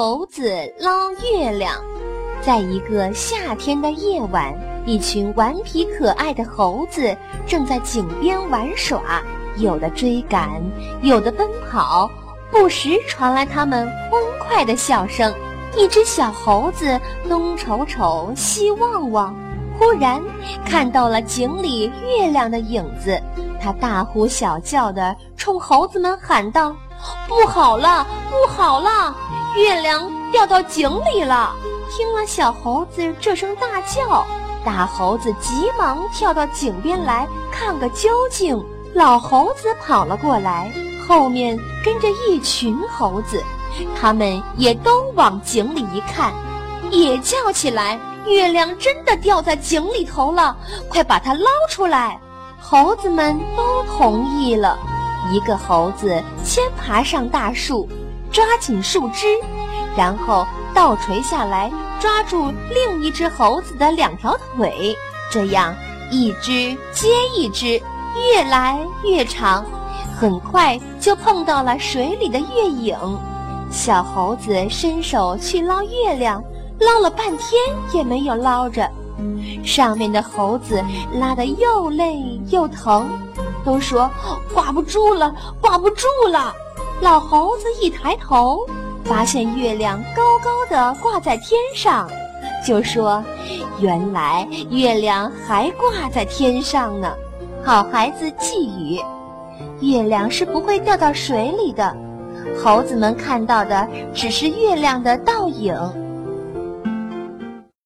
猴子捞月亮，在一个夏天的夜晚，一群顽皮可爱的猴子正在井边玩耍，有的追赶，有的奔跑，不时传来他们欢快的笑声。一只小猴子东瞅瞅，西望望，忽然看到了井里月亮的影子，它大呼小叫地冲猴子们喊道：“不好了，不好了！”月亮掉到井里了！听了小猴子这声大叫，大猴子急忙跳到井边来看个究竟。老猴子跑了过来，后面跟着一群猴子，他们也都往井里一看，也叫起来：“月亮真的掉在井里头了，快把它捞出来！”猴子们都同意了。一个猴子先爬上大树。抓紧树枝，然后倒垂下来，抓住另一只猴子的两条腿，这样一只接一只，越来越长，很快就碰到了水里的月影。小猴子伸手去捞月亮，捞了半天也没有捞着，上面的猴子拉得又累又疼，都说挂不住了，挂不住了。老猴子一抬头，发现月亮高高的挂在天上，就说：“原来月亮还挂在天上呢。”好孩子寄语：月亮是不会掉到水里的。猴子们看到的只是月亮的倒影。